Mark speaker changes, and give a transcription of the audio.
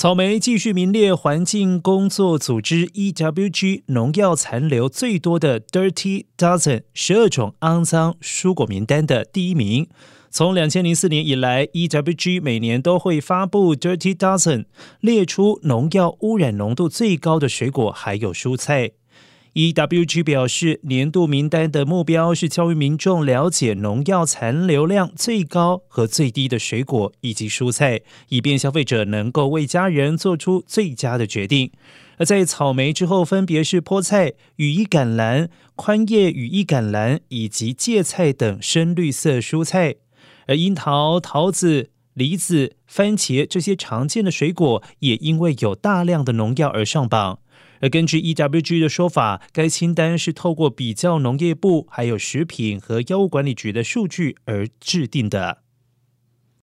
Speaker 1: 草莓继续名列环境工作组织 （EWG） 农药残留最多的 “Dirty Dozen” 十二种肮脏蔬果名单的第一名。从两千零四年以来，EWG 每年都会发布 “Dirty Dozen”，列出农药污染浓度最高的水果还有蔬菜。EWG 表示，年度名单的目标是教育民众了解农药残留量最高和最低的水果以及蔬菜，以便消费者能够为家人做出最佳的决定。而在草莓之后，分别是菠菜、羽衣甘蓝、宽叶羽衣甘蓝以及芥菜等深绿色蔬菜。而樱桃、桃子、梨子、番茄这些常见的水果，也因为有大量的农药而上榜。而根据 EWG 的说法，该清单是透过比较农业部、还有食品和药物管理局的数据而制定的。